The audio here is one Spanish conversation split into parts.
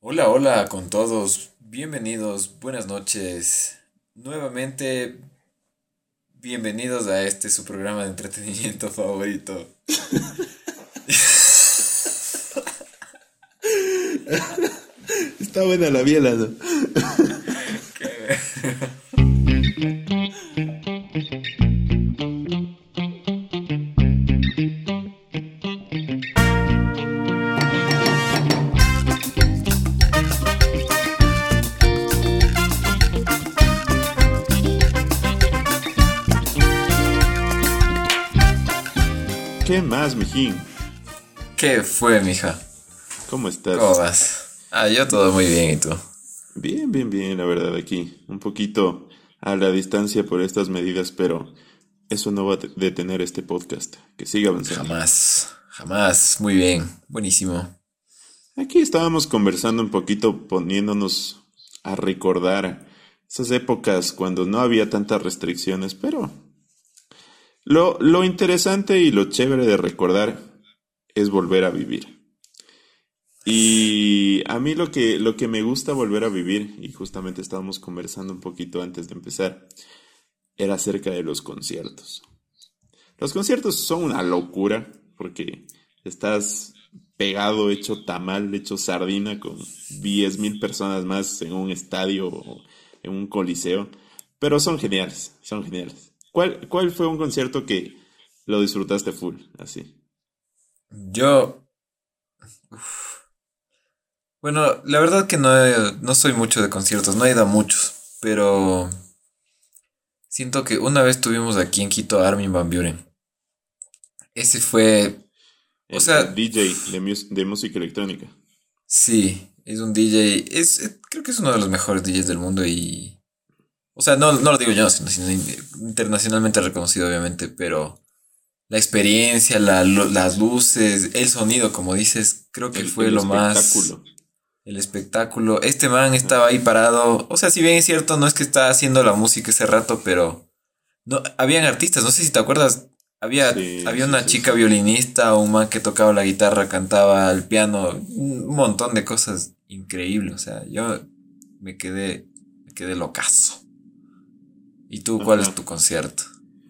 Hola, hola con todos. Bienvenidos, buenas noches. Nuevamente, bienvenidos a este su programa de entretenimiento favorito. Está buena la biela, ¿no? Más, mijín? ¿Qué fue, mija? ¿Cómo estás? ¿Cómo vas? Ah, yo todo muy bien, ¿y tú? Bien, bien, bien, la verdad, aquí. Un poquito a la distancia por estas medidas, pero eso no va a detener este podcast. Que siga avanzando. Jamás, jamás. Muy bien, buenísimo. Aquí estábamos conversando un poquito, poniéndonos a recordar esas épocas cuando no había tantas restricciones, pero lo, lo interesante y lo chévere de recordar es volver a vivir. Y a mí lo que, lo que me gusta volver a vivir, y justamente estábamos conversando un poquito antes de empezar, era acerca de los conciertos. Los conciertos son una locura porque estás pegado, hecho tamal, hecho sardina con 10.000 personas más en un estadio o en un coliseo, pero son geniales, son geniales. ¿Cuál, cuál fue un concierto que lo disfrutaste full, así? Yo... uf. Bueno, la verdad que no, he- no soy mucho de conciertos, no he ido a muchos, pero siento que una vez tuvimos aquí en Quito a Armin van Buren. Ese fue, o El, sea, el DJ de, mus- de música electrónica. sí, es un DJ, es, es- creo que es uno de los mejores DJs del mundo y, o sea, no, no lo digo yo, sino, sino internacionalmente reconocido obviamente, pero la experiencia, la las luces, el sonido, como dices, creo que El, fue el lo más... espectáculo. El espectáculo. Este man estaba ahí parado. O sea, si bien es cierto, no es que estaba haciendo la música ese rato, pero. No, habían artistas, no sé si te acuerdas. Había, Sí, había sí, una sí, chica violinista, un man que tocaba la guitarra, cantaba el piano, un montón de cosas increíbles. O sea, yo me quedé, me quedé locazo. ¿Y tú cuál Ajá. es tu concierto?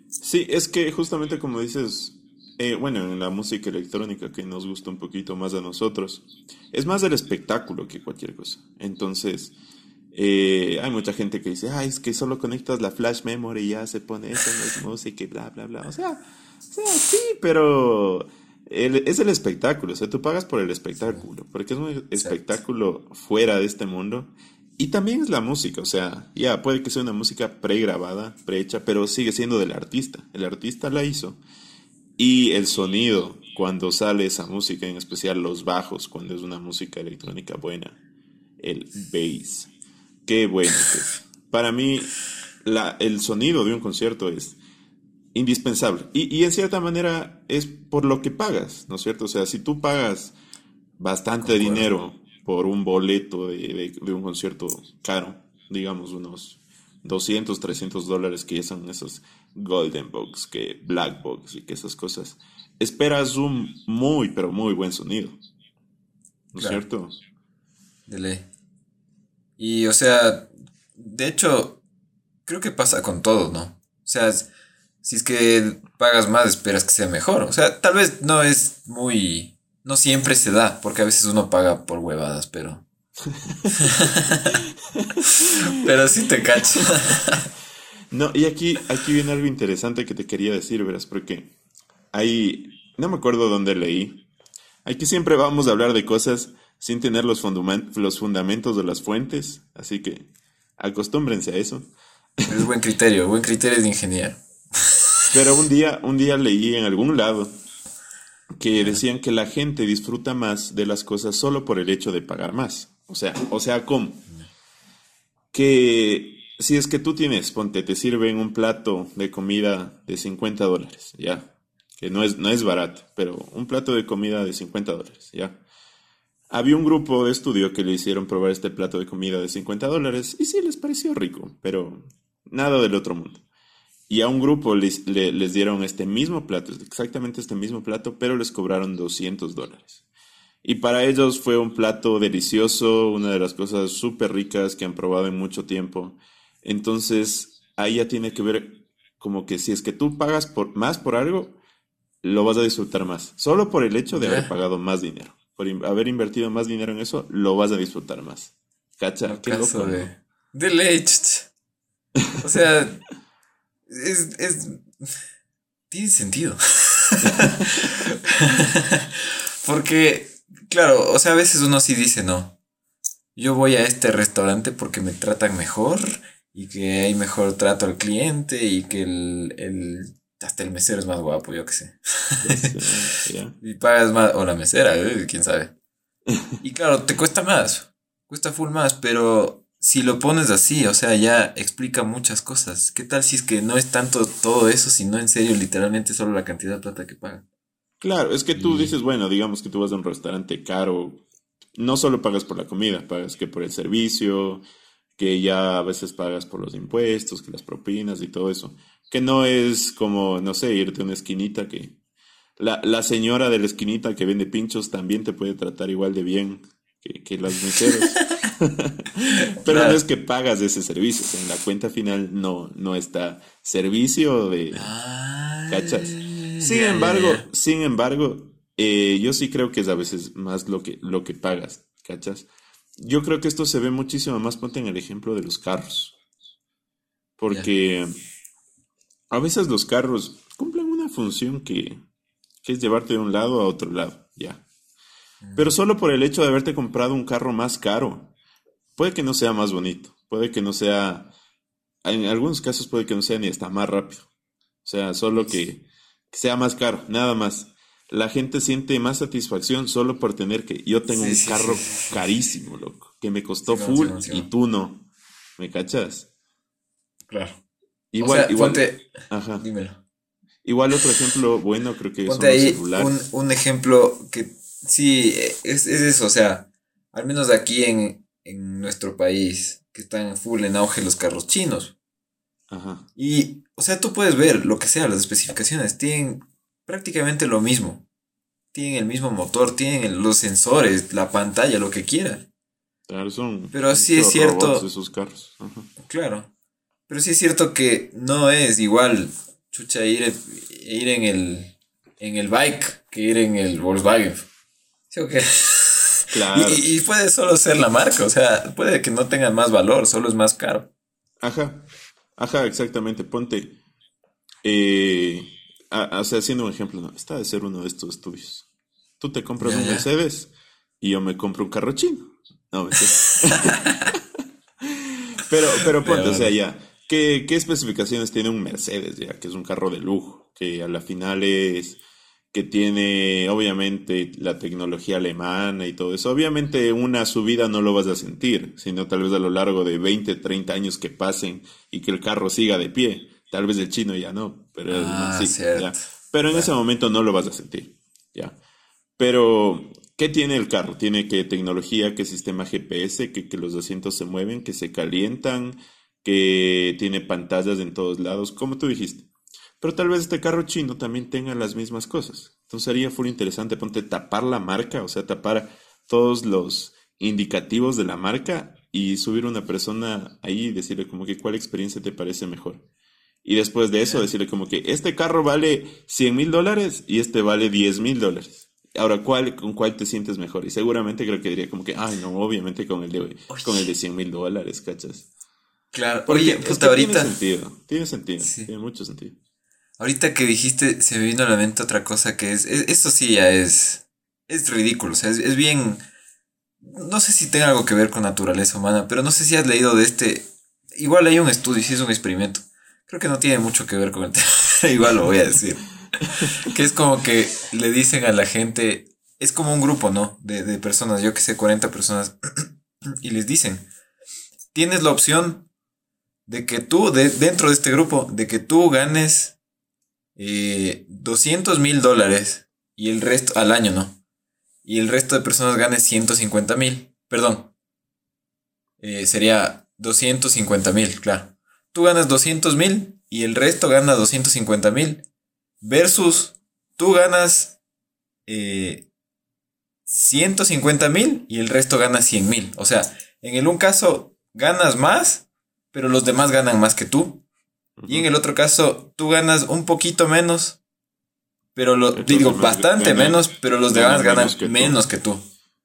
Sí, es que justamente como dices, eh, bueno, en la música electrónica que nos gusta un poquito más a nosotros, es más del espectáculo que cualquier cosa. Entonces, eh, hay mucha gente que dice, ay, es que solo conectas la flash memory y ya se pone eso, no es música y bla, bla, bla. O sea, o sea sí, pero el- es el espectáculo, o sea, tú pagas por el espectáculo, porque es un espectáculo fuera de este mundo. Y también es la música, o sea, ya puede que sea una música pregrabada, prehecha, pero sigue siendo del artista. El artista la hizo. Y el sonido, cuando sale esa música, en especial los bajos, cuando es una música electrónica buena, el bass. Qué bueno que es. Para mí, la, el sonido de un concierto es indispensable. Y, y en cierta manera es por lo que pagas, ¿no es cierto? O sea, si tú pagas bastante dinero por un boleto de, de- de un concierto caro, digamos unos 200, 300 dólares que ya son esos Golden Box, que Black Box y que esas cosas, esperas un muy, pero muy buen sonido, ¿no es Claro. cierto? De ley. Y, o sea, de hecho, creo que pasa con todo, ¿no? O sea, si es que pagas más, esperas que sea mejor. O sea, tal vez no es muy... No siempre se da, porque a veces uno paga por huevadas, pero... pero sí te cacho. No, y aquí, aquí viene algo interesante que te quería decir, verás, porque hay, no me acuerdo dónde leí, aquí siempre vamos a hablar de cosas sin tener los, los fundamentos de las fuentes, así que acostúmbrense a eso. Es buen criterio, buen criterio de ingeniero. Pero un día, un día leí en algún lado que decían que la gente disfruta más de las cosas solo por el hecho de pagar más. O sea, o sea, ¿cómo? Que si es que tú tienes, ponte, te sirven un plato de comida de 50 dólares, ya. Que no es, no es barato, pero un plato de comida de 50 dólares, ya. Había un grupo de estudio que le hicieron probar este plato de comida de 50 dólares y sí les pareció rico, pero nada del otro mundo. Y a un grupo les, le- les dieron este mismo plato, exactamente este mismo plato, pero les cobraron 200 dólares. Y para ellos fue un plato delicioso, una de las cosas súper ricas que han probado en mucho tiempo. Entonces, ahí ya tiene que ver como que si es que tú pagas por, más por algo, lo vas a disfrutar más. Solo por el hecho de haber pagado más dinero. Por in- haber invertido más dinero en eso, lo vas a disfrutar más. ¿Cacha? Qué ¿no? de, ch. O sea, es, es. Tiene sentido. porque, claro, o sea, a veces uno sí dice no. Yo voy a este restaurante porque me tratan mejor y que hay mejor trato al cliente y que el, el hasta el mesero es más guapo, yo qué sé. Y pagas más, o la mesera, eh, quién sabe. Y claro, te cuesta más, cuesta full más, pero si lo pones así, o sea, ya explica muchas cosas. ¿Qué tal si es que no es tanto todo eso, sino en serio, literalmente solo la cantidad de plata que pagan? Claro, es que tú Y- dices, bueno, digamos que tú vas a un restaurante caro, no solo pagas por la comida, pagas que por el servicio, que ya a veces pagas por los impuestos, que las propinas y todo eso. Que no es como, no sé, irte a una esquinita que la, la señora de la esquinita que vende pinchos también te puede tratar igual de bien que, que las meseros. Pero Claro. no es que pagas ese servicio, o sea, en la cuenta final no, no está servicio de... ¿Cachas? Sin embargo, sin embargo, eh, yo sí creo que es a veces más lo que, lo que pagas, ¿cachas? Yo creo que esto se ve muchísimo más, ponte en el ejemplo de los carros. Porque a veces los carros cumplen una función que, que es llevarte de un lado a otro lado, ya. Pero solo por el hecho de haberte comprado un carro más caro, puede que no sea más bonito, puede que no sea, en algunos casos puede que no sea ni hasta más rápido. O sea, solo que, que sea más caro, nada más. La gente siente más satisfacción solo por tener que yo tengo Sí, un sí, carro sí. carísimo, loco, que me costó full y tú no. ¿Me cachas? Claro. Igual, o sea, igual, ponte, ajá. dímelo. Igual otro ejemplo bueno creo que son los ahí celulares. un, un ejemplo que sí, es, es eso, o sea, al menos aquí en, en nuestro país, que están full en auge los carros chinos. Ajá. Y, o sea, tú puedes ver lo que sea, las especificaciones, tienen prácticamente lo mismo. Tienen el mismo motor, tienen los sensores, la pantalla, lo que quieran. Claro, son Pero sí es cierto- esos carros. Ajá. Claro. Pero sí es cierto que no es igual, chucha, ir, ir en el en el bike que ir en el Volkswagen. Claro. Y, y puede solo ser la marca, o sea, puede que no tengan más valor, solo es más caro. Ajá, ajá, exactamente. Ponte, eh, a- o sea, haciendo un ejemplo, no, está de ser uno de estos tuyos. Tú te compras Ya, un ya. Mercedes y yo me compro un carro chino. No, mentira. pero, pero ponte, o sea, ya, ¿qué, qué especificaciones tiene un Mercedes, ya? Que es un carro de lujo, que a la final es que tiene obviamente la tecnología alemana y todo eso. Obviamente una subida no lo vas a sentir, sino tal vez a lo largo de 20, 30 años que pasen y que el carro siga de pie. Tal vez el chino ya no, pero Ah, sí, ya. Pero en ese momento no lo vas a sentir, ya. Pero, ¿qué tiene el carro? Tiene que tecnología, que sistema GPS, que, que los asientos se mueven, que se calientan, que tiene pantallas en todos lados, como tú dijiste. Pero tal vez este carro chino también tenga las mismas cosas. Entonces sería full interesante, ponte tapar la marca, o sea, tapar todos los indicativos de la marca y subir una persona ahí y decirle como que cuál experiencia te parece mejor. Y después de eso decirle como que este carro vale 100 mil dólares y este vale 10 mil dólares. Ahora, ¿cuál, ¿con cuál te sientes mejor? Y seguramente creo que diría como que, ay, no, obviamente con el de, con el de 100 mil dólares, ¿cachas? Claro. Porque Oye, puta, que ahorita, Tiene sentido, tiene sentido, Sí. tiene mucho sentido. Ahorita que dijiste, se me vino a la mente otra cosa que es, es- esto sí ya es, es ridículo, o sea, es, es bien, no sé si tenga algo que ver con naturaleza humana, pero no sé si has leído de este, igual hay un estudio, sí es un experimento, creo que no tiene mucho que ver con el tema, igual lo voy a decir, que es como que le dicen a la gente, es como un grupo, ¿no? De, de personas, yo que sé, 40 personas, y les dicen, tienes la opción de que tú, de, dentro de este grupo, de que tú ganes eh, 200 mil dólares y el resto, al año, ¿no? Y el resto de personas gane 150 mil, perdón. Eh, sería 250 mil, claro. Tú ganas 200 mil y el resto gana 250 mil. Versus tú ganas eh, 150 mil y el resto gana 100 mil. O sea, en el un caso ganas más, pero los demás ganan más que tú. Y en el otro caso, tú ganas un poquito menos, pero lo digo bastante menos, pero los demás ganan menos que tú.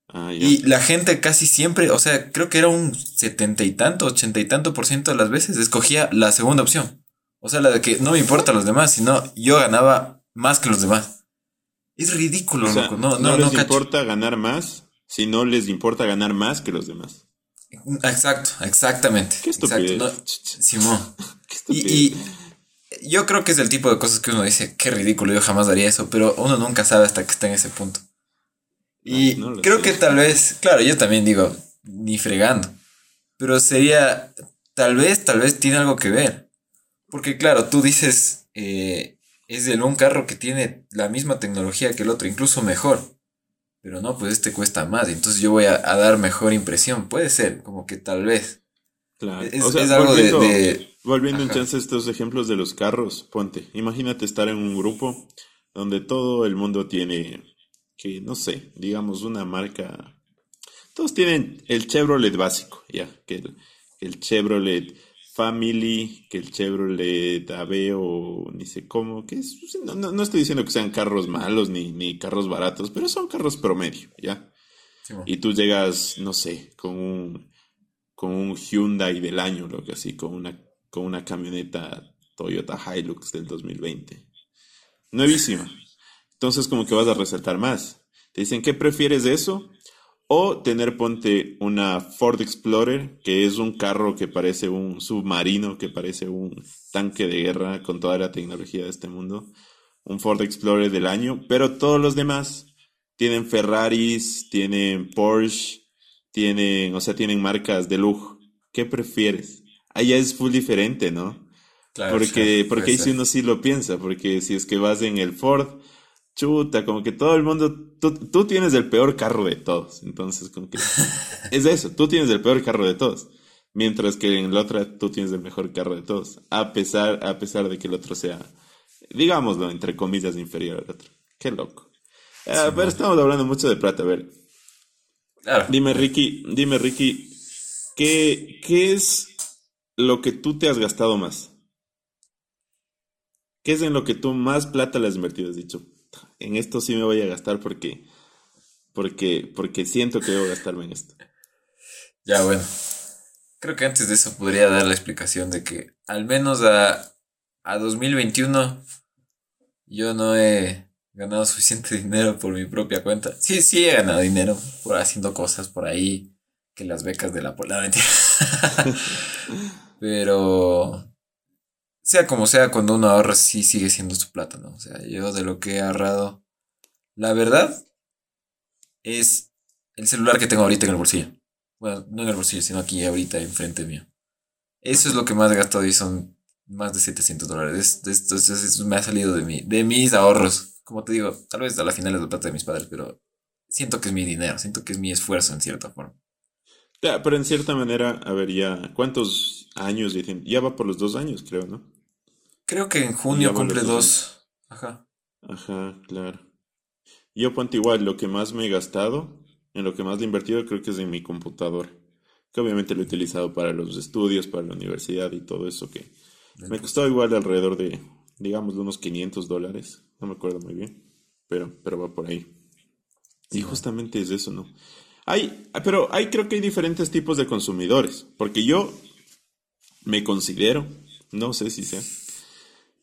Ah, y la gente casi siempre, o sea, creo que era un setenta y tanto, ochenta y tanto por ciento de las veces escogía la segunda opción. O sea, la de que no me importa los demás, sino yo ganaba más que los demás. Es ridículo, loco. No, no, les importa ganar más, si no les importa ganar más que los demás. Exacto, exactamente. Qué. Simón. Y, yo creo que es el tipo de cosas que uno dice, qué ridículo, yo jamás haría eso, pero uno nunca sabe hasta que está en ese punto. Y creo que tal vez, claro, yo también digo, ni fregando, pero sería, tal vez, tal vez tiene algo que ver. Porque claro, tú dices, eh, es de un carro que tiene la misma tecnología que el otro, incluso mejor. Pero no, pues este cuesta más, entonces yo voy a, dar mejor impresión. Puede ser, como que tal vez. Claro. Es, algo de, Volviendo en chance a estos ejemplos de los carros, ponte, imagínate estar en un grupo donde todo el mundo tiene, que no sé, digamos una marca, todos tienen el Chevrolet básico, ya, que el, el Chevrolet Family, que el Chevrolet Aveo, ni sé cómo, que es, no, no, estoy diciendo que sean carros malos ni, ni carros baratos, pero son carros promedio, ¿ya? y tú llegas, no sé, con un, con un Hyundai del año, lo que así, con una con una camioneta Toyota Hilux del 2020. Nuevísima. Entonces como que vas a resaltar más. Te dicen, ¿qué prefieres de eso? O tener, ponte, una Ford Explorer, que es un carro que parece un submarino, que parece un tanque de guerra con toda la tecnología de este mundo. Un Ford Explorer del año, pero todos los demás tienen Ferraris, tienen Porsche, tienen, o sea, tienen marcas de lujo. ¿Qué prefieres? allá es full diferente, ¿no? Claro, porque porque ahí sí uno sí lo piensa, porque si es que vas en el Ford, chuta, como que todo el mundo, tú, tienes el peor carro de todos, entonces como que es eso, tú tienes el peor carro de todos, mientras que en la otra tú tienes el mejor carro de todos, a pesar, a pesar de que el otro sea, digámoslo, entre comillas, inferior al otro. Qué loco. a ver, estamos hablando mucho de plata, a ver. Claro. Dime, Ricky, dime, Ricky, ¿qué, qué es lo que tú te has gastado más? ¿Qué es en lo que tú más plata le has invertido? Has dicho, en esto sí me voy a gastar porque, porque, porque siento que debo gastarme en esto. Ya, bueno. Creo que antes de eso podría dar la explicación de que al menos a, a 2021 yo no he ganado suficiente dinero por mi propia cuenta. Sí, sí he ganado dinero por haciendo cosas por ahí, que las becas de la pola, Pero sea como sea, cuando uno ahorra, sí sigue siendo su plata, ¿no? O sea, yo de lo que he ahorrado, la verdad, es el celular que tengo ahorita en el bolsillo. Bueno, no en el bolsillo, sino aquí ahorita enfrente mío. Eso es lo que más he gastado y son más de 700 dólares. Esto, me ha salido de, mi, de mis ahorros. Como te digo, tal vez a la final es la plata de mis padres, pero siento que es mi dinero, siento que es mi esfuerzo en cierta forma. Ya, pero en cierta manera, a ver, ya, ¿cuántos años dicen? Ya va por los dos años, creo, ¿no? Creo que en junio cumple dos. Ajá. Ajá, claro. Yo ponte igual, lo que más me he gastado, en lo que más he invertido, creo que es en mi computador. Que obviamente lo he utilizado para los estudios, para la universidad y todo eso que me costó igual alrededor de, digamos, de unos 500 dólares. No me acuerdo muy bien, pero, pero va por ahí. Y justamente es eso, ¿no? Hay, pero hay, creo que hay diferentes tipos de consumidores, porque yo me considero, no sé si sea,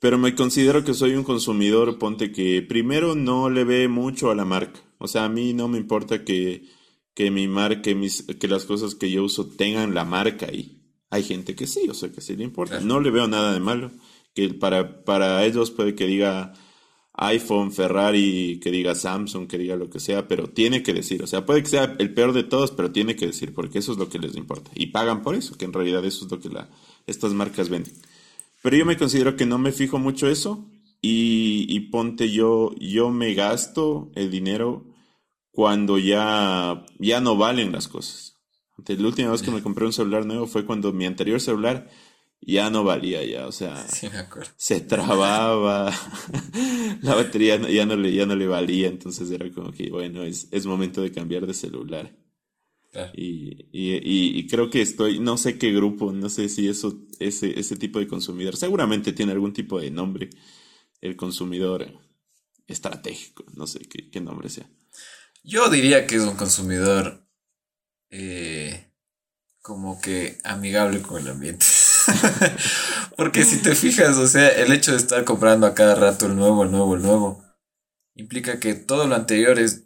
pero me considero que soy un consumidor, ponte que primero no le ve mucho a la marca. O sea, a mí no me importa que, que mi marca, mis, que las cosas que yo uso tengan la marca ahí. Hay gente que sí, o sea, que sí le importa. No le veo nada de malo. Que para, para ellos puede que diga, iPhone, Ferrari, que diga Samsung, que diga lo que sea, pero tiene que decir, o sea, puede que sea el peor de todos, pero tiene que decir, porque eso es lo que les importa. Y pagan por eso, que en realidad eso es lo que la, estas marcas venden. Pero yo me considero que no me fijo mucho eso y, y ponte yo, yo me gasto el dinero cuando ya, ya no valen las cosas. La última vez que me compré un celular nuevo fue cuando mi anterior celular ya no valía ya, o sea, Sí, me acuerdo. se trababa, la batería no- ya no le, ya no le valía, entonces era como que, bueno, es, es momento de cambiar de celular. Claro. Y, y, y, y creo que estoy, no sé qué grupo, no sé si eso, ese, ese tipo de consumidor, seguramente tiene algún tipo de nombre, el consumidor estratégico, no sé qué, qué nombre sea. Yo diría que es un consumidor eh, como que amigable con el ambiente. Porque si te fijas, o sea, el hecho de estar comprando a cada rato el nuevo, el nuevo, el nuevo, implica que todo lo anterior es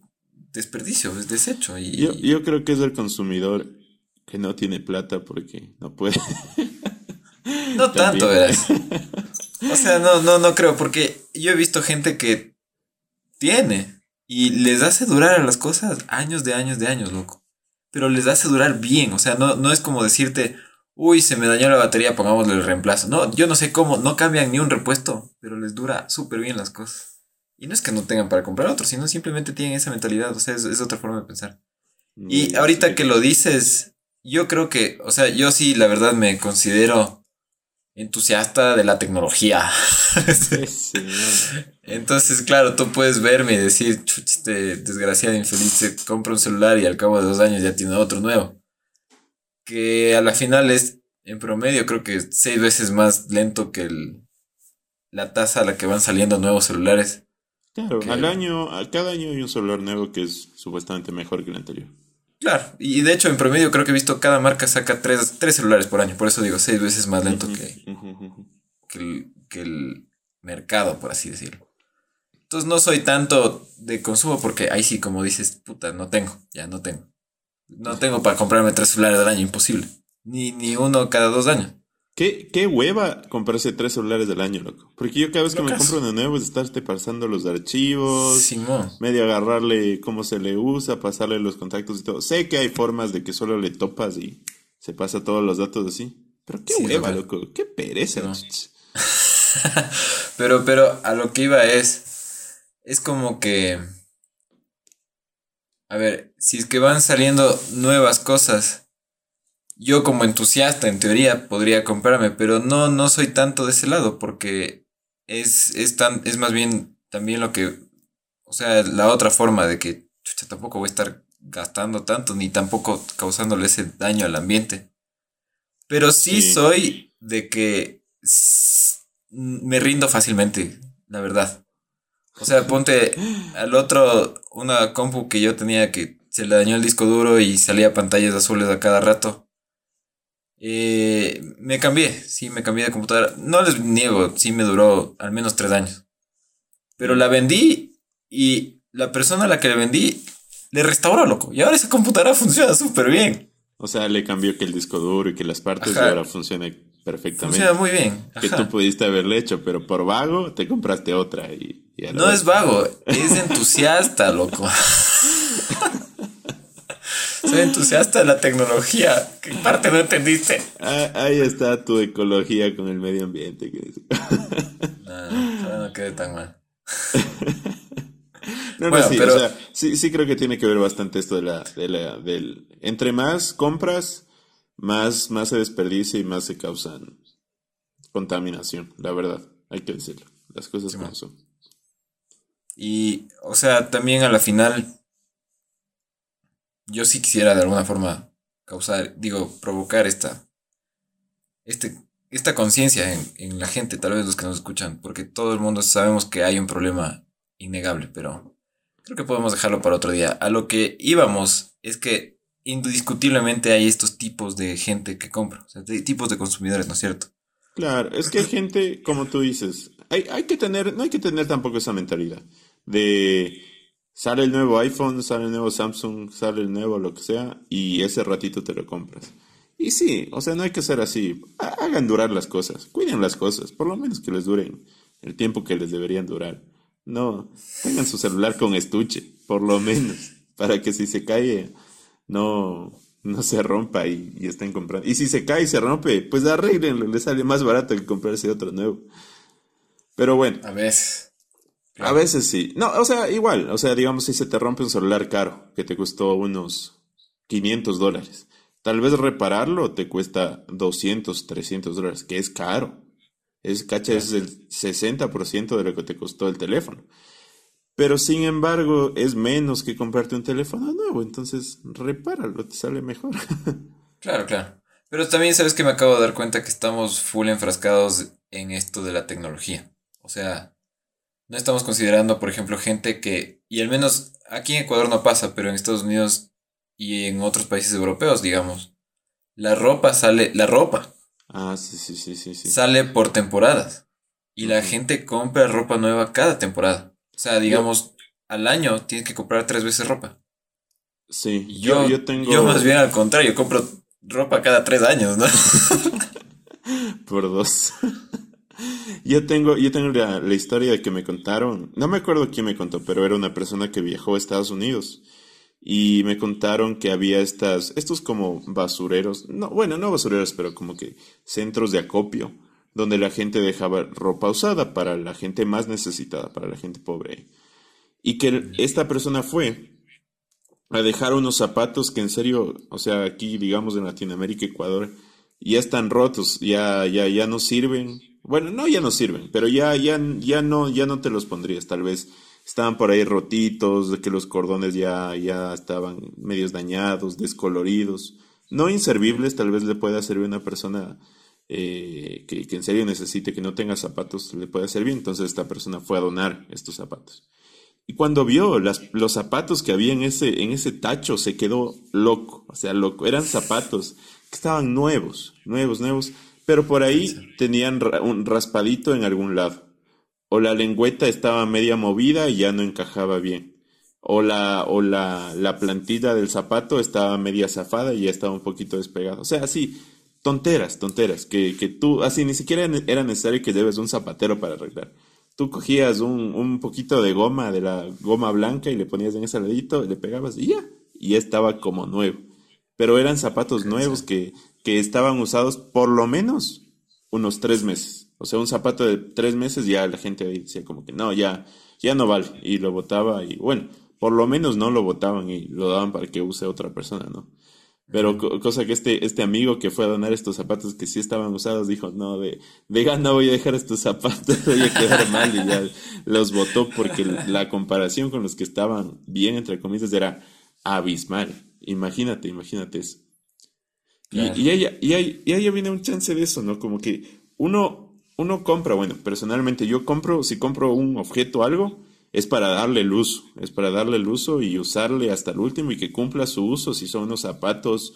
desperdicio, es desecho. Y Yo, yo creo que es el consumidor que no tiene plata porque no puede. no tanto, verás. O sea, no, no, no creo, porque yo he visto gente que tiene y les hace durar a las cosas años de años de años, loco. Pero les hace durar bien, o sea, no, no es como decirte, uy, se me dañó la batería, pongámosle el reemplazo. No, yo no sé cómo, no cambian ni un repuesto, pero les dura súper bien las cosas. Y no es que no tengan para comprar otro, sino simplemente tienen esa mentalidad, o sea, es, es otra forma de pensar. Y ahorita sí. que lo dices, yo creo que, o sea, yo sí, la verdad me considero entusiasta de la tecnología. Sí. Entonces, claro, tú puedes verme y decir, chuch, este desgraciado infeliz se compra un celular y al cabo de dos años ya tiene otro nuevo. Que a la final es, en promedio, creo que seis veces más lento que el, la tasa a la que van saliendo nuevos celulares. Claro, que- al año, a cada año hay un celular nuevo que es supuestamente mejor que el anterior. Claro, y de hecho, en promedio, creo que he visto cada marca saca tres, tres celulares por año. Por eso digo, seis veces más lento que, que el, que el mercado, por así decirlo. Entonces no soy tanto de consumo porque ahí sí, como dices, puta, no tengo, ya no tengo. No tengo para comprarme tres celulares al año, imposible. Ni, ni uno cada dos años. ¿Qué, qué hueva comprarse tres celulares del año, loco? Porque yo cada vez que me compro uno nuevo es estarte pasando los archivos, Simón. medio agarrarle cómo se le usa, pasarle los contactos y todo. Sé que hay formas de que solo le topas y se pasa todos los datos así. Pero qué Sí, hueva, loco. loco. Qué pereza. No. Pero, pero a lo que iba es, es como que, a ver, si es que van saliendo nuevas cosas, yo como entusiasta en teoría podría comprarme, pero no, no soy tanto de ese lado porque es, es, tan, es más bien también lo que, o sea, la otra forma de que chucha, tampoco voy a estar gastando tanto ni tampoco causándole ese daño al ambiente. Pero sí, Sí. soy de que me rindo fácilmente, la verdad. O sea, ponte al otro, una compu que yo tenía que se le dañó el disco duro y salía pantallas azules a cada rato. Eh, me cambié, sí, me cambié de computadora. No les niego, sí me duró al menos tres años. Pero la vendí y la persona a la que le vendí le restauró, loco. Y ahora esa computadora funciona súper bien. O sea, le cambió que el disco duro y que las partes Ajá. y ahora funciona perfectamente. Funciona muy bien. que tú pudiste haberle hecho, pero por vago te compraste otra y, No es vago, es entusiasta, loco. Soy entusiasta de la tecnología. ¿Qué parte no entendiste? Ah, ahí está tu ecología con el medio ambiente. que es- No, no, no quede tan mal. No, no, Bueno, sí, pero- o sea, sí, sí creo que tiene que ver bastante esto de la, de la, del, entre más compras, más, más se desperdicia y más se causan contaminación, la verdad, hay que decirlo, las cosas Sí, como son. Y, o sea, también a la final, yo sí quisiera de alguna forma causar, digo, provocar esta, este, esta conciencia en, en la gente, tal vez los que nos escuchan, porque todo el mundo sabemos que hay un problema innegable, pero creo que podemos dejarlo para otro día. A lo que íbamos es que indiscutiblemente hay estos tipos de gente que compra, o sea, tipos de consumidores, ¿no es cierto? Claro, es que hay gente, como tú dices, hay, hay que tener, no hay que tener tampoco esa mentalidad de sale el nuevo iPhone, sale el nuevo Samsung, sale el nuevo lo que sea, y ese ratito te lo compras. Y sí, o sea, no hay que ser así. Ha- Hagan durar las cosas, cuiden las cosas, por lo menos que les duren el tiempo que les deberían durar. No, tengan su celular con estuche, por lo menos, para que si se cae, no, no se rompa y, estén comprando. Y si se cae y se rompe, pues arréglenlo, le sale más barato que comprarse otro nuevo. Pero bueno, A veces. A veces sí. No, o sea, igual, o sea, digamos si se te rompe un celular caro, que te costó unos 500 dólares, Tal vez repararlo te cuesta 200, 300 dólares, que es caro. Es, cacha, es el 60% de lo que te costó el teléfono. Pero sin embargo, es menos que comprarte un teléfono nuevo, entonces repáralo, te sale mejor. Claro, claro. Pero también sabes que me acabo de dar cuenta que estamos full enfrascados en esto de la tecnología. O sea, no estamos considerando, por ejemplo, gente que, y al menos aquí en Ecuador no pasa, pero en Estados Unidos y en otros países europeos, digamos, la ropa sale, la ropa Ah, sí, sí, sí, sí, sí. sale por temporadas. Y la gente compra ropa nueva cada temporada. O sea, digamos, al año tienes que comprar tres veces ropa. Sí, yo, yo tengo... yo más bien al contrario, compro ropa cada tres años, ¿no? Por dos. Yo tengo, yo tengo la, la historia de que me contaron, no me acuerdo quién me contó, pero era una persona que viajó a Estados Unidos y me contaron que había estas, estos como basureros, no, bueno, no basureros, pero como que centros de acopio, donde la gente dejaba ropa usada para la gente más necesitada, para la gente pobre. Y que esta persona fue a dejar unos zapatos que en serio, o sea, aquí digamos en Latinoamérica, Ecuador, ya están rotos, ya, ya, ya no sirven. Bueno, no ya no sirven, pero ya, ya, ya no, ya no te los pondrías, tal vez estaban por ahí rotitos, de que los cordones ya, ya estaban medios dañados, descoloridos, no inservibles, tal vez le pueda servir a una persona eh, que, que en serio necesite, que no tenga zapatos, le pueda servir. Entonces esta persona fue a donar estos zapatos. Y cuando vio las, los zapatos que había en ese, en ese tacho, se quedó loco, o sea, loco. Eran zapatos que estaban nuevos, nuevos, nuevos, pero por ahí tenían ra- un raspadito en algún lado. O la lengüeta estaba media movida y ya no encajaba bien. O la, o la, la plantilla del zapato estaba media zafada y ya estaba un poquito despegada. O sea, así, tonteras, tonteras, que, que tú, así, ni siquiera era necesario que lleves un zapatero para arreglar. Tú cogías un, un poquito de goma, de la goma blanca, y le ponías en ese ladito, le pegabas y ya, y ya estaba como nuevo. Pero eran zapatos nuevos que, que estaban usados por lo menos unos tres meses. O sea, un zapato de tres meses ya la gente decía como que no, ya, ya no vale. Y lo botaba y bueno, por lo menos no lo botaban y lo daban para que use otra persona, ¿no? Pero co- cosa que este, este amigo que fue a donar estos zapatos que sí estaban usados dijo, no, de, de gana voy a dejar estos zapatos, voy a quedar mal y ya los botó porque la comparación con los que estaban bien, entre comillas, era abismal. Imagínate, imagínate eso. Y, Claro. y y ahí, y ahí viene un chance de eso, ¿no? Como que uno, uno compra, bueno, personalmente yo compro, si compro un objeto o algo, es para darle el uso, es para darle el uso y usarle hasta el último y que cumpla su uso, si son unos zapatos,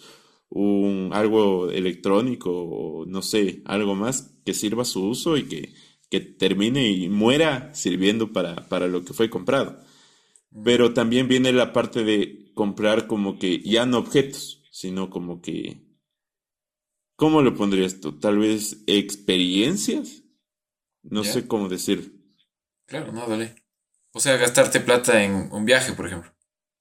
un, algo electrónico o no sé, algo más, que sirva su uso y que, que termine y muera sirviendo para, para lo que fue comprado. Pero también viene la parte de comprar como que ya no objetos, sino como que, ¿cómo lo pondrías tú? Tal vez experiencias. No ¿Ya? sé cómo decir. Claro, no, dale. O sea, gastarte plata en un viaje, por ejemplo.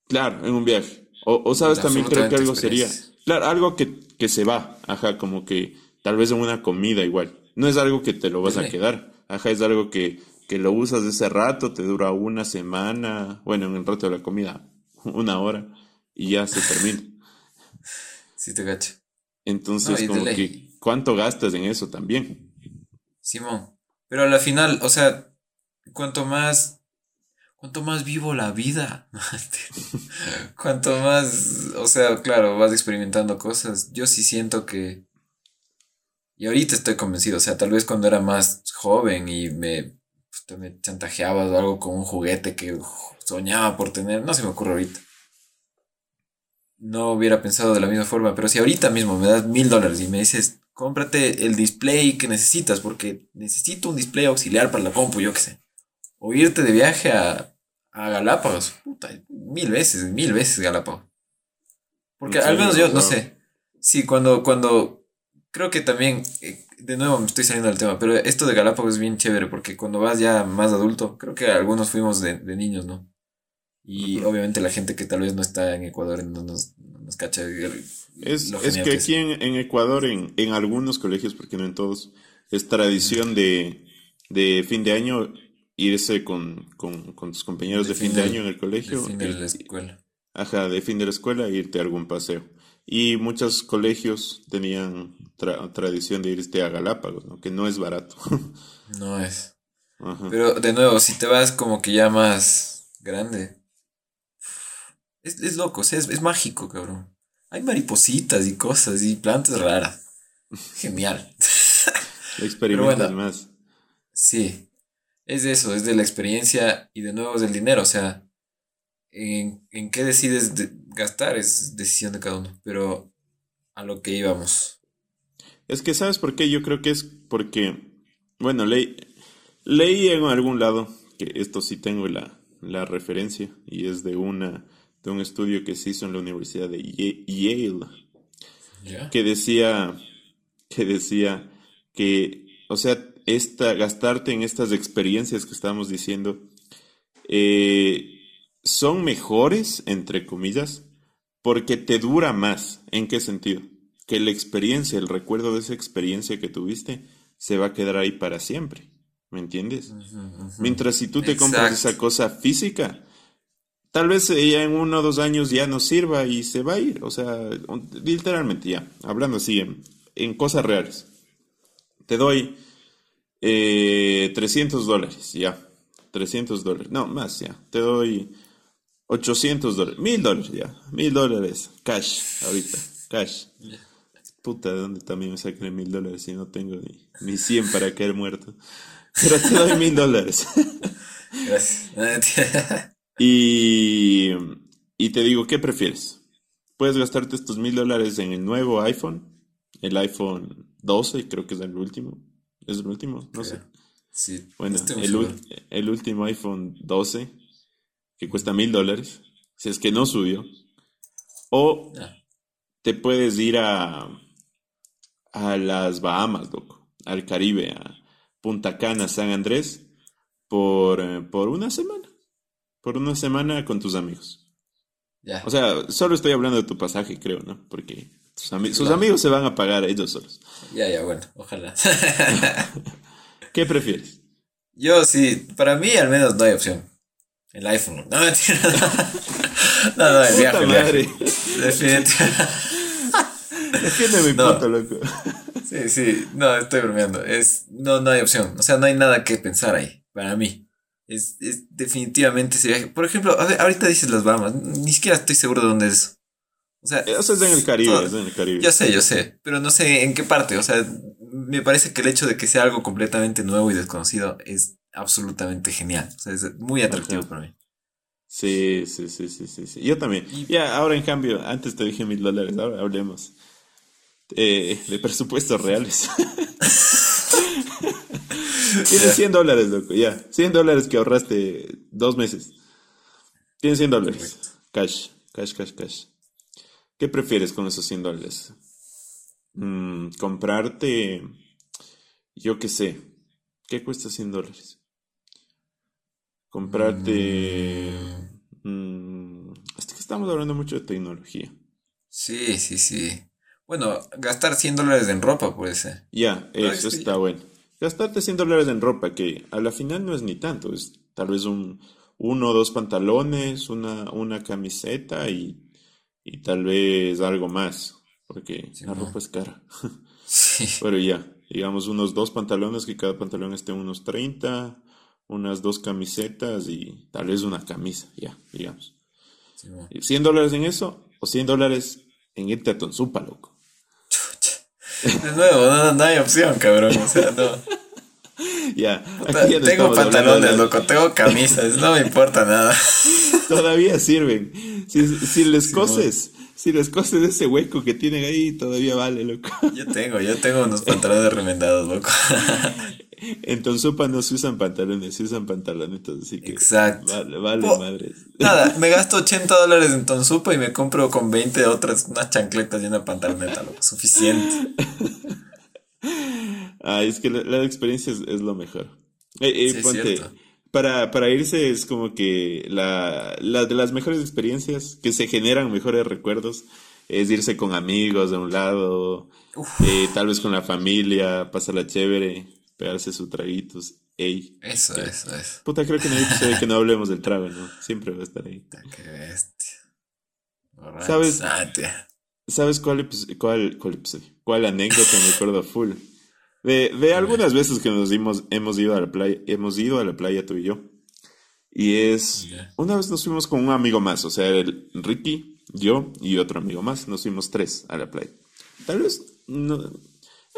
Claro, en un viaje. O, o sabes, también creo que algo sería, claro, algo que, que se va, ajá, como que tal vez en una comida igual. No es algo que te lo vas a quedar, ajá, es algo que, que lo usas ese rato, te dura una semana, bueno, en el rato de la comida, una hora, y ya se termina. Sí te cacho. Entonces, No, como que, ¿cuánto gastas en eso también? Simón. Pero a la final, o sea, cuanto más, cuanto más vivo la vida, cuanto más, o sea, claro, vas experimentando cosas. Yo sí siento que, y ahorita estoy convencido, o sea, tal vez cuando era más joven y me, pues, me chantajeaba o algo con un juguete que soñaba por tener, no se me ocurre ahorita. No hubiera pensado de la misma forma, pero si ahorita mismo me das mil dólares y me dices, cómprate el display que necesitas, porque necesito un display auxiliar para la compu, yo qué sé. O irte de viaje a, a Galápagos, puta, mil veces, mil veces Galápagos. Porque ¿En al menos yo, no sé, sí, cuando, cuando, creo que también, eh, de nuevo me estoy saliendo del tema, pero esto de Galápagos es bien chévere, porque cuando vas ya más adulto, creo que algunos fuimos de, de niños, ¿no? Y obviamente la gente que tal vez no está en Ecuador no nos, no nos cacha Es, es que aquí en, en Ecuador, en, en algunos colegios, porque no en todos, es tradición de, de fin de año irse con, con, con tus compañeros de, fin de año en el colegio. del fin de la escuela. Ajá, de fin de la escuela, e irte a algún paseo. Y muchos colegios tenían tra- tradición de irte a Galápagos, ¿no? Que no es barato. No es. Ajá. Pero de nuevo, si te vas como que ya más grande. Es, es loco, o sea, es, es mágico, cabrón. Hay maripositas y cosas y plantas raras. Genial. Experimentas bueno. más. Sí, es de eso, es de la experiencia y de nuevo es del dinero, o sea, en, en qué decides de- gastar es decisión de cada uno, pero a lo que íbamos. Es que, ¿sabes por qué? Yo creo que es porque, bueno, leí, leí en algún lado, que esto sí tengo la, la referencia, y es de una, de un estudio que se hizo en la Universidad de Yale, ¿Ya? que decía, que decía que, o sea, esta, gastarte en estas experiencias que estamos diciendo, eh, son mejores, entre comillas, porque te dura más. ¿En qué sentido? Que la experiencia, el recuerdo de esa experiencia que tuviste, se va a quedar ahí para siempre. ¿Me entiendes? Mientras si tú te compras esa cosa física, tal vez ella en uno o dos años ya no sirva y se va a ir. O sea, literalmente ya, hablando así en, en cosas reales. Te doy eh, 300 dólares, ya. 300 dólares, no, más, ya. Te doy 800 dólares, 1000 dólares, ya. 1000 dólares, cash, ahorita, cash. Puta, ¿de dónde también me sacan 1000 dólares si no tengo ni, ni 100 para caer muerto? Pero te doy 1000 dólares. Gracias. Y, y te digo, ¿qué prefieres? Puedes gastarte estos mil dólares en el nuevo iPhone, el iPhone 12, creo que es el último. ¿Es el último? No sé. Sí, Bueno, muy el, el último iPhone 12, que cuesta mil dólares, si es que no subió. O Ah, te puedes ir a, a las Bahamas, loco, al Caribe, a Punta Cana, San Andrés, por, eh, por una semana. Por una semana con tus amigos. ya. O sea, solo estoy hablando de tu pasaje, creo, ¿no? Porque ami- sus Claro. amigos se van a pagar ellos solos. Ya, ya, bueno, ojalá. ¿Qué prefieres? Yo sí, para mí al menos no hay opción. El iPhone. No, mentira. No, no, el Puta viaje, el viaje. madre. Definitivamente. Defiende mi No. punto, loco. Sí, sí, no, estoy bromeando. Es, no, no hay opción. O sea, no hay nada que pensar ahí, para mí. Es, es definitivamente ese viaje. Por ejemplo, a ver, ahorita dices las Bahamas. Ni siquiera estoy seguro de dónde es. O sea, Eso es en el Caribe, todo- es en el Caribe. Yo sé, yo sé, pero no sé en qué parte. O sea, me parece que el hecho de que sea algo completamente nuevo y desconocido es absolutamente genial. O sea, es muy atractivo Ajá. para mí. Sí, sí, sí, sí, sí, sí. Yo también. Y- Ya, ahora en cambio, antes te dije mil dólares, ahora hablemos eh, de presupuestos reales. Tienes 100 dólares, loco, ya. 100 dólares que ahorraste dos meses. Tienes 100 dólares. Cash, cash, cash, cash. ¿Qué prefieres con esos 100 dólares? Mm, comprarte, yo qué sé, ¿qué cuesta 100 dólares? Comprarte... mm, es que estamos hablando mucho de tecnología. Sí, sí, sí. Bueno, gastar 100 dólares en ropa puede ser. Ya, No, eso este- está bueno. Gastarte 100 dólares en ropa, que a la final no es ni tanto, es tal vez un, uno o dos pantalones, una, una camiseta y, y tal vez algo más, porque Sí, la ropa es cara. Sí. Pero ya, digamos unos dos pantalones, que cada pantalón esté unos 30, unas dos camisetas y tal vez una camisa, ya, digamos. sí, mo. Y 100 dólares en eso o 100 dólares en irte a Tonsupa, loco. De nuevo, no, no hay opción, cabrón. O sea, no. Ya, no tengo pantalones, loco, tengo camisas, no me importa nada. Todavía sirven. Si, si les Sí, coses, si les coses ese hueco que tienen ahí, todavía vale, loco. Yo tengo, yo tengo unos pantalones remendados, loco. En Tonsupa no se usan pantalones, se usan pantalonetas, así que Exacto. vale, vale Po- madres. Nada, me gasto 80 dólares en Tonsupa y me compro con 20 otras, unas chancletas y una pantaloneta, loco. Suficiente. Ah, es que la, la experiencia es, es lo mejor. Eh, eh, Sí, ponte, para, para irse es como que la, la de las mejores experiencias que se generan mejores recuerdos es irse con amigos de un lado, eh, tal vez con la familia, pasarla chévere, pegarse sus traguitos. Ey, Eso, eso, eso. puta, creo que no hay episodio que no hablemos del trago, ¿no? Siempre va a estar ahí. Qué bestia. ¿Sabes? ¿sabes cuál, cuál, cuál, cuál anécdota me acuerdo full? De, de algunas veces que nos dimos, hemos ido a la playa, hemos ido a la playa tú y yo. Y es, una vez nos fuimos con un amigo más, o sea, el Ricky, yo y otro amigo más, nos fuimos tres a la playa. Tal vez, no,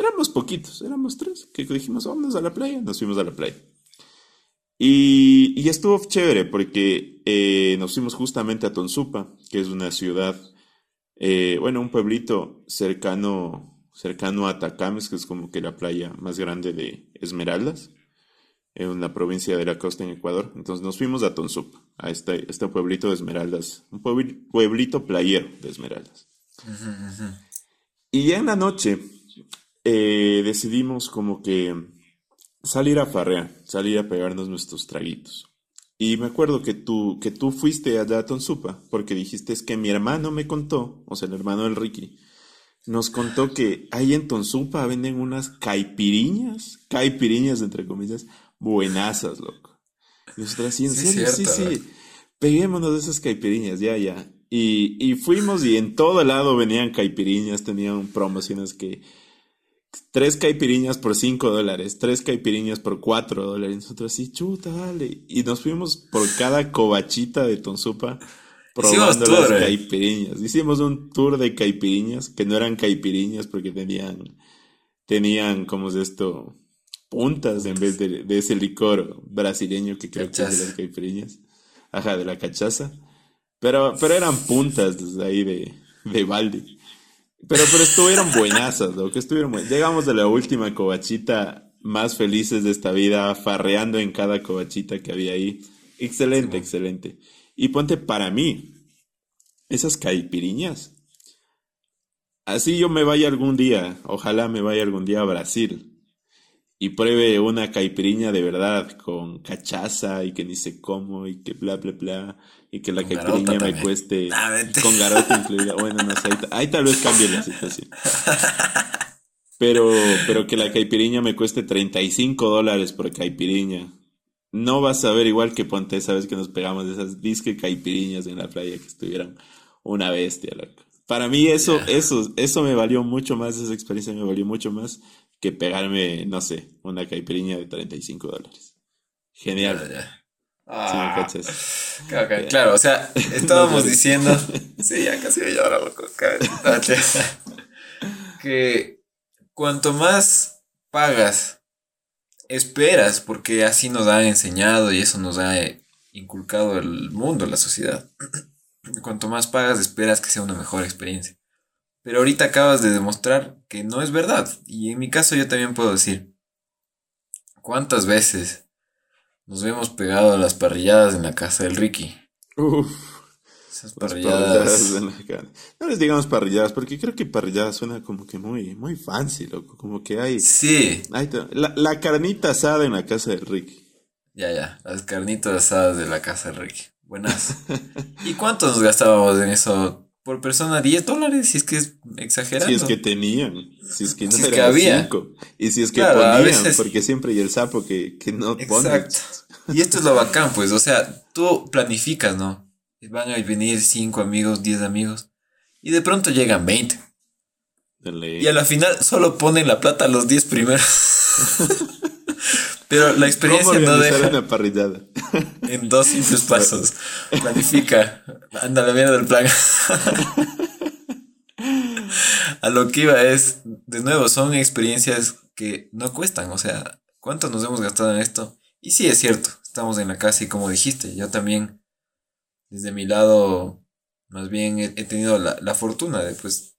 éramos poquitos, éramos tres, que dijimos, vamos a la playa, nos fuimos a la playa. Y, y estuvo chévere porque eh, nos fuimos justamente a Tonsupa, que es una ciudad, eh, bueno, un pueblito cercano, cercano a Atacames, que es como que la playa más grande de Esmeraldas en la provincia de la costa en Ecuador. Entonces nos fuimos a Tonsup, a este, este pueblito de Esmeraldas, un pueblito playero de Esmeraldas. Y ya en la noche eh, decidimos como que salir a farrear, salir a pegarnos nuestros traguitos. Y me acuerdo que tú, que tú fuiste allá a Tonsupa, porque dijiste es que mi hermano me contó, o sea, el hermano del Ricky, nos contó que ahí en Tonsupa venden unas caipiriñas, caipiriñas entre comillas, buenazas, loco. Y nosotros sí, en serio, sí, sí. Peguémonos de esas caipiriñas, ya, ya. Y, y fuimos y en todo lado venían caipiriñas, tenían promociones que tres caipiriñas por cinco dólares, tres caipiriñas por cuatro dólares. Nosotros sí, chuta, dale. Y nos fuimos por cada covachita de Tonsupa probando las eh. caipiriñas. Hicimos un tour de caipiriñas, que no eran caipiriñas porque tenían, tenían, ¿cómo es esto? puntas en vez de, ese licor brasileño que creo que es de las caipiriñas. Ajá, de la cachaza. Pero, pero eran puntas ahí de, de balde. Pero, pero estuvieron buenazas, lo que estuvieron Llegamos de la última covachita más felices de esta vida, farreando en cada covachita que había ahí. Excelente, excelente. Y ponte para mí, esas caipiriñas. Así yo me vaya algún día, ojalá me vaya algún día a Brasil y pruebe una caipiriña de verdad con cachaza y que ni sé cómo y que bla bla bla y que la caipiriña me cueste ah, con garota incluida. Bueno, no sé, ahí, tal vez cambie la situación. Pero, pero que la caipiriña me cueste 35 dólares por caipiriña. No vas a ver igual que Ponte, sabes que nos pegamos de esas disque caipiriñas en la playa que estuvieran una bestia, loco. Para mí eso, eso, eso me valió mucho más, esa experiencia me valió mucho más que pegarme, no sé, una caipiriña de 35 dólares. Genial. Ah, claro, o sea, estábamos diciendo. sí, ya casi me lloro, loco. que cuanto más pagas, esperas, porque así nos ha enseñado y eso nos ha inculcado el mundo, la sociedad. Cuanto más pagas, esperas que sea una mejor experiencia. Pero ahorita acabas de demostrar que no es verdad. Y en mi caso yo también puedo decir, ¿cuántas veces nos vemos pegado a las parrilladas en la casa del Ricky? Uf. Esas parrilladas. no les digamos parrilladas, porque creo que parrilladas suena como que muy, muy fancy, loco. Como que hay. Sí. la, la carnita asada en la casa del Ricky. Ya, ya. Las carnitas asadas de la casa del Ricky. Buenas. ¿Y cuánto nos gastábamos en eso? Por persona 10 dólares, si es que es exagerado. Si es que tenían, si es que no si había. Y si es que ponían, porque siempre hay el sapo que, que no Exacto. Y esto es lo bacán, pues, o sea, tú planificas, ¿no? Van a venir 5 amigos, 10 amigos, y de pronto llegan 20. Y a la final solo ponen la plata a los 10 primeros. Pero la experiencia no deja. Una parrillada? En dos simples pasos. Planifica. Anda la mierda del plan. A lo que iba es, de nuevo, son experiencias que no cuestan. O sea, ¿cuánto nos hemos gastado en esto? Y sí, es cierto. Estamos en la casa y como dijiste, yo también, desde mi lado, más bien he, tenido la, la fortuna de, pues,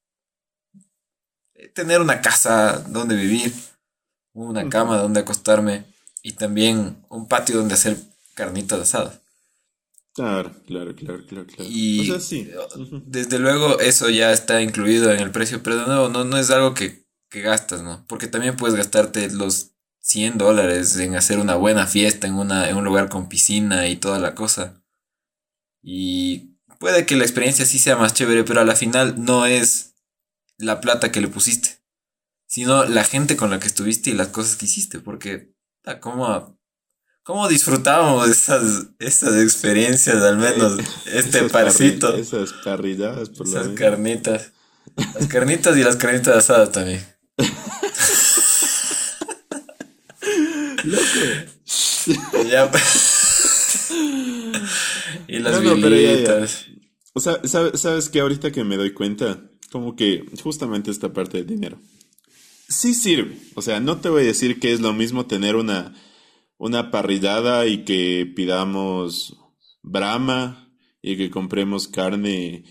tener una casa donde vivir, una cama donde acostarme y también un patio donde hacer carnitas asadas. Claro, claro, claro, claro, Y o sea, sí. desde luego eso ya está incluido en el precio, pero de nuevo no, no es algo que, que gastas, ¿no? Porque también puedes gastarte los 100 dólares en hacer una buena fiesta en, una, en un lugar con piscina y toda la cosa. Y puede que la experiencia sí sea más chévere, pero a la final no es la plata que le pusiste, sino la gente con la que estuviste y las cosas que hiciste, porque ¿Cómo, cómo disfrutábamos esas, esas experiencias, al menos este parcito? Esas parrilladas, por Esas carnitas. Las carnitas y las carnitas asadas también. Loco. Ya. y las No, no, pero ya, ya. O sea, ¿sabes, sabes que ahorita que me doy cuenta, como que justamente esta parte del dinero. Sí sirve. O sea, no te voy a decir que es lo mismo tener una, una parrillada y que pidamos brama y que compremos carne,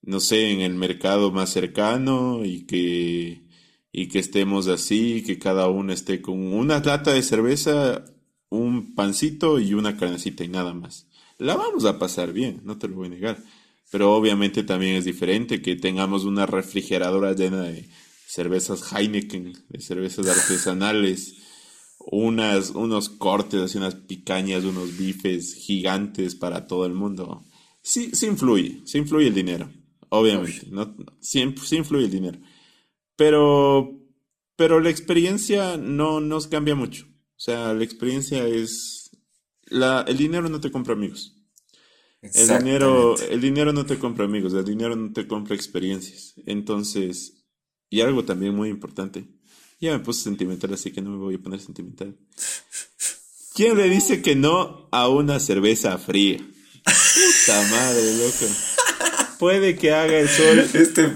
no sé, en el mercado más cercano y que, y que estemos así, que cada uno esté con una lata de cerveza, un pancito y una carnecita y nada más. La vamos a pasar bien, no te lo voy a negar. Pero obviamente también es diferente que tengamos una refrigeradora llena de cervezas Heineken, de cervezas artesanales, unas, unos cortes, unas picañas, unos bifes gigantes para todo el mundo. Sí, sí influye, sí influye el dinero, obviamente, no, sí, sí influye el dinero. Pero, pero la experiencia no nos cambia mucho. O sea, la experiencia es... La, el dinero no te compra amigos. El dinero, el dinero no te compra amigos, el dinero no te compra experiencias. Entonces, y algo también muy importante, ya me puse sentimental, así que no me voy a poner sentimental. ¿Quién le dice que no a una cerveza fría? Puta madre, loco. Puede que haga el sol. Este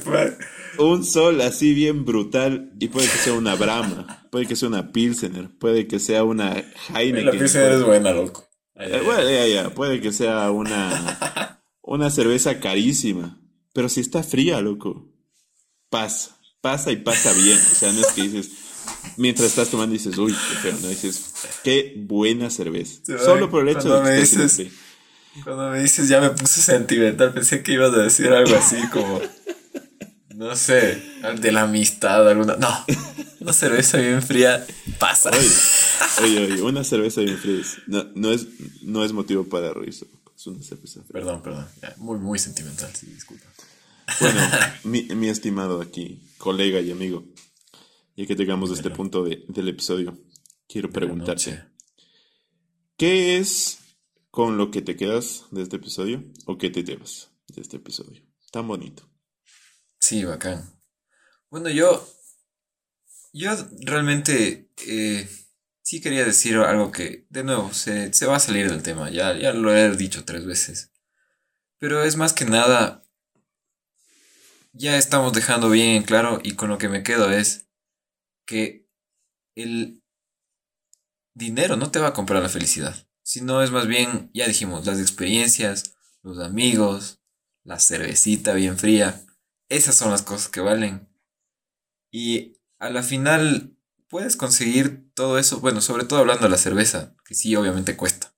un sol así bien brutal y puede que sea una Brahma, puede que sea una Pilsener, puede que sea una Heineken. La Pilsener es buena, loco. Eh, bueno, ya, ya, puede que sea una, una cerveza carísima, pero si está fría, loco, pasa, pasa y pasa bien. O sea, no es que dices, mientras estás tomando dices, uy, qué feo, no dices, qué buena cerveza. Solo por el hecho de que esté dices, Cuando me dices, ya me puse sentimental, pensé que ibas a decir algo así como, no sé, de la amistad, alguna. No, una cerveza bien fría pasa. Oye, oye, una cerveza bien fría no, no, es, no es motivo para reírse. Es una cerveza fría. Perdón, perdón. muy, muy sentimental, sí, disculpa. Bueno, mi, mi, estimado aquí, colega y amigo, ya que llegamos a este punto de, del episodio, quiero preguntarte: ¿qué es con lo que te quedas de este episodio o qué te llevas de este episodio? Tan bonito. Sí, bacán. Bueno, yo. Yo realmente. Eh, sí quería decir algo que, de nuevo, se, se, va a salir del tema. Ya, ya lo he dicho tres veces. Pero es más que nada. Ya estamos dejando bien en claro y con lo que me quedo es que el dinero no te va a comprar la felicidad. Sino es más bien, ya dijimos, las experiencias, los amigos, la cervecita bien fría esas son las cosas que valen. Y a la final puedes conseguir todo eso, bueno, sobre todo hablando de la cerveza, que sí, obviamente cuesta.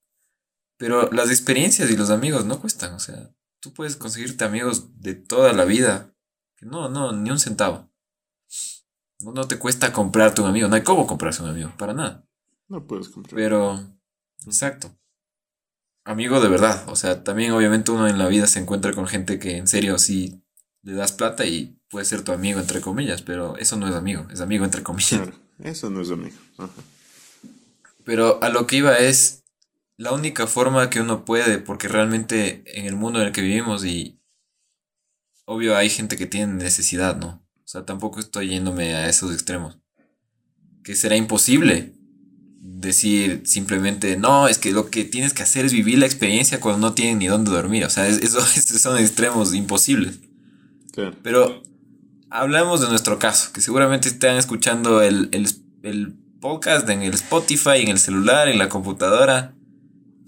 Pero las experiencias y los amigos no cuestan, o sea, tú puedes conseguirte amigos de toda la vida. Que no, no, ni un centavo. No, no te cuesta comprarte un amigo, no hay cómo comprarse un amigo, para nada. No puedes comprar. Pero, exacto. Amigo de verdad, o sea, también obviamente uno en la vida se encuentra con gente que en serio sí le das plata y puede ser tu amigo, entre comillas, pero eso no es amigo, es amigo, entre comillas. Claro, eso no es amigo. Pero a lo que iba es la única forma que uno puede, porque realmente en el mundo en el que vivimos y obvio hay gente que tiene necesidad, ¿no? O sea, tampoco estoy yéndome a esos extremos. Que será imposible decir simplemente, no, es que lo que tienes que hacer es vivir la experiencia cuando no tienen ni dónde dormir. O sea, eso, esos son extremos imposibles. Pero hablamos de nuestro caso, que seguramente están escuchando el, podcast en el Spotify, en el celular, en la computadora.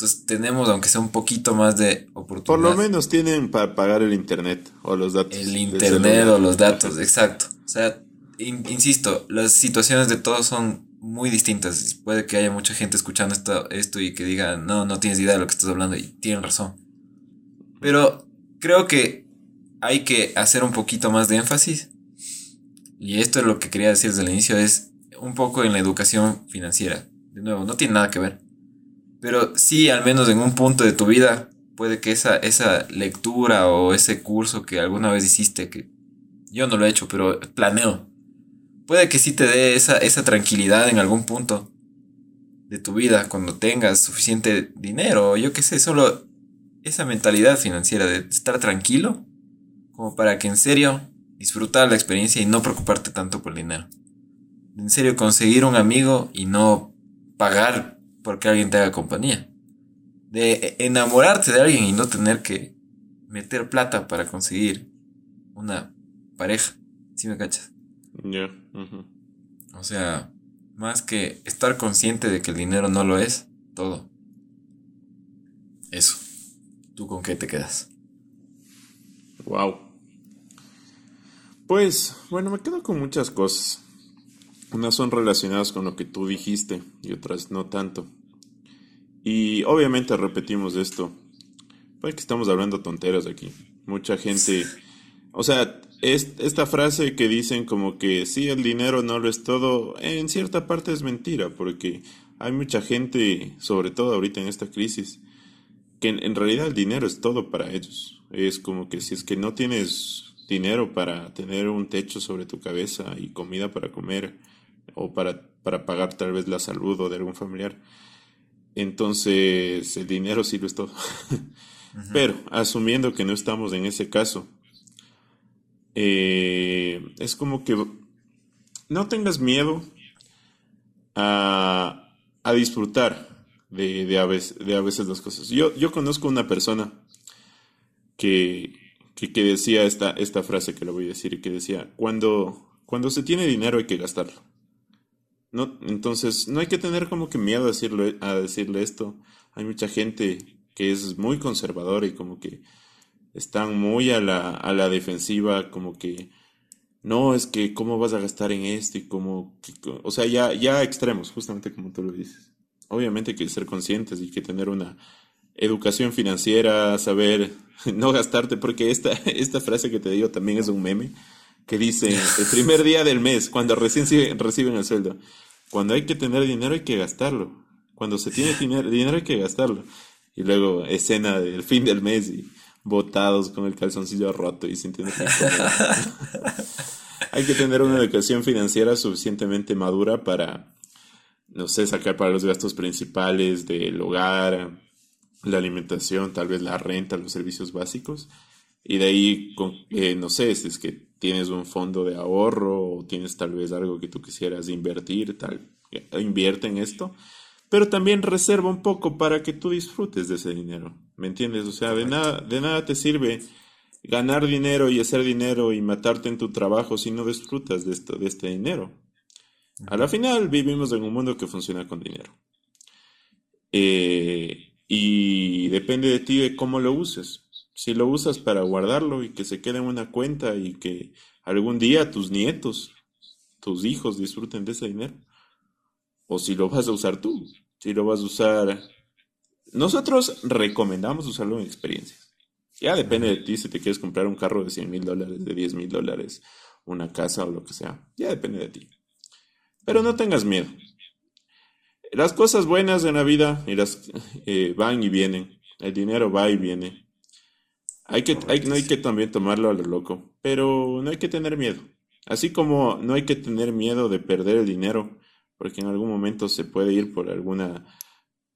Entonces tenemos, aunque sea un poquito más de oportunidad. Por lo menos tienen para pagar el internet o los datos. El internet o los datos, exacto. O sea, insisto, las situaciones de todos son muy distintas. Puede que haya mucha gente escuchando esto, esto y que diga, no, no tienes idea de lo que estás hablando y tienen razón. Pero creo que hay que hacer un poquito más de énfasis. Y esto es lo que quería decir desde el inicio, es un poco en la educación financiera. De nuevo, no tiene nada que ver. Pero sí, al menos en un punto de tu vida, puede que esa, esa lectura o ese curso que alguna vez hiciste, que yo no lo he hecho, pero planeo, puede que sí te dé esa, esa tranquilidad en algún punto de tu vida cuando tengas suficiente dinero, yo qué sé, solo esa mentalidad financiera de estar tranquilo como para que en serio disfrutar la experiencia y no preocuparte tanto por el dinero. En serio, conseguir un amigo y no pagar porque alguien te haga compañía. De enamorarte de alguien y no tener que meter plata para conseguir una pareja. ¿Sí me cachas? Ya. O sea, más que estar consciente de que el dinero no lo es, todo. Eso. ¿Tú con qué te quedas? Wow. Pues, bueno, me quedo con muchas cosas. Unas son relacionadas con lo que tú dijiste y otras no tanto. Y obviamente repetimos esto. Pues que estamos hablando tonteras aquí. Mucha gente, o sea, es, esta frase que dicen como que sí, el dinero no lo es todo, en cierta parte es mentira, porque hay mucha gente, sobre todo ahorita en esta crisis, que en, realidad el dinero es todo para ellos. Es como que si es que no tienes dinero para tener un techo sobre tu cabeza y comida para comer, o para, para pagar tal vez la salud o de algún familiar, entonces el dinero sí lo es todo. Pero asumiendo que no estamos en ese caso, eh, es como que no tengas miedo a, a disfrutar de, de, a veces, de, a veces, las cosas. Yo, yo conozco una persona que, que, que, decía esta, esta frase que lo voy a decir, que decía, cuando, cuando se tiene dinero hay que gastarlo. No, entonces, no hay que tener como que miedo a decirle, a decirle esto. Hay mucha gente que es muy conservadora y como que están muy a la, a la defensiva, como que no, es que cómo vas a gastar en esto y como, o sea, ya, ya extremos, justamente como tú lo dices. Obviamente hay que ser conscientes y que tener una educación financiera, saber no gastarte, porque esta, esta frase que te digo también es un meme que dice el primer día del mes, cuando recién reciben el sueldo, cuando hay que tener dinero hay que gastarlo. Cuando se tiene dinero, hay que gastarlo. Y luego escena del fin del mes y botados con el calzoncillo roto y sintiendo Hay que tener una educación financiera suficientemente madura para, no sé, sacar para los gastos principales del hogar, la alimentación, tal vez la renta, los servicios básicos. Y de ahí, eh, no sé, si es que tienes un fondo de ahorro o tienes tal vez algo que tú quisieras invertir, tal, invierte en esto, pero también reserva un poco para que tú disfrutes de ese dinero, ¿me entiendes? O sea, de nada, de nada te sirve ganar dinero y hacer dinero y matarte en tu trabajo si no disfrutas de, esto, de este dinero. A la final vivimos en un mundo que funciona con dinero. Eh, y depende de ti de cómo lo uses si lo usas para guardarlo y que se quede en una cuenta y que algún día tus nietos, tus hijos disfruten de ese dinero. O si lo vas a usar tú, si lo vas a usar... Nosotros recomendamos usarlo en experiencias. Ya depende de ti si te quieres comprar un carro de 100 mil dólares, de 10 mil dólares, una casa o lo que sea. Ya depende de ti. Pero no tengas miedo. Las cosas buenas de la vida y las, eh, van y vienen. El dinero va y viene. Hay que, hay, no hay que también tomarlo a lo loco, pero no hay que tener miedo. Así como no hay que tener miedo de perder el dinero, porque en algún momento se puede ir por alguna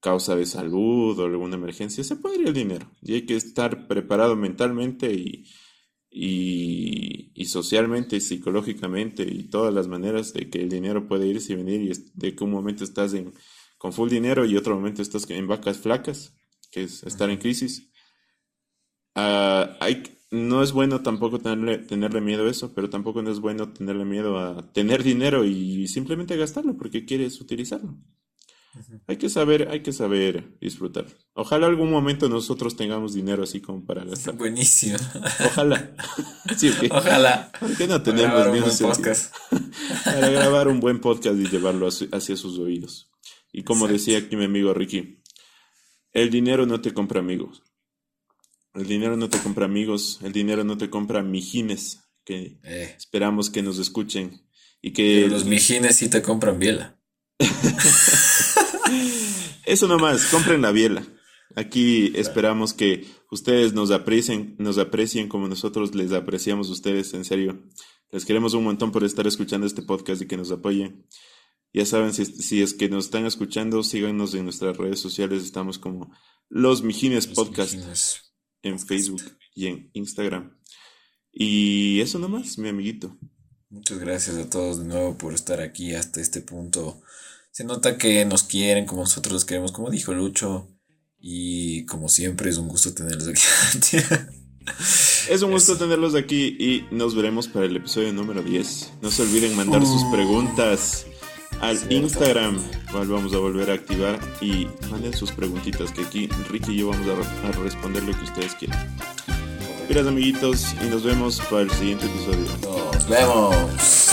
causa de salud o alguna emergencia, se puede ir el dinero. Y hay que estar preparado mentalmente y, y, socialmente y psicológicamente y todas las maneras de que el dinero puede irse y venir y de que un momento estás en, con full dinero y otro momento estás en vacas flacas, que es estar en crisis. Ah, hay, no es bueno tampoco tenerle, tenerle miedo a eso, pero tampoco no es bueno tenerle miedo a tener dinero y simplemente gastarlo porque quieres utilizarlo. Hay que saber, hay que saber disfrutar. Ojalá algún momento nosotros tengamos dinero así como para gastar. Buenísimo. Ojalá. Ojalá. ¿Por qué no tenemos podcast? para grabar un buen podcast y llevarlo hacia sus oídos. Y como decía aquí mi amigo Ricky, el dinero no te compra amigos. El dinero no te compra amigos, el dinero no te compra mijines, que eh. esperamos que nos escuchen. Y que... los mijines sí te compran biela. Eso nomás, compren la biela. Aquí esperamos que ustedes nos aprecien, nos aprecien como nosotros les apreciamos a ustedes, en serio. Les queremos un montón por estar escuchando este podcast y que nos apoyen. Ya saben, si, si es que nos están escuchando, síganos en nuestras redes sociales. Estamos como Los Mijines Podcast en Facebook y en Instagram. Y eso nomás, mi amiguito. Muchas gracias a todos de nuevo por estar aquí hasta este punto. Se nota que nos quieren como nosotros los queremos, como dijo Lucho. Y como siempre es un gusto tenerlos aquí. es un gusto tenerlos aquí y nos veremos para el episodio número 10. No se olviden mandar sus uh. preguntas al Instagram, cual vamos a volver a activar y manden sus preguntitas que aquí Ricky y yo vamos a, responder lo que ustedes quieran. Gracias amiguitos y nos vemos para el siguiente episodio. Nos vemos.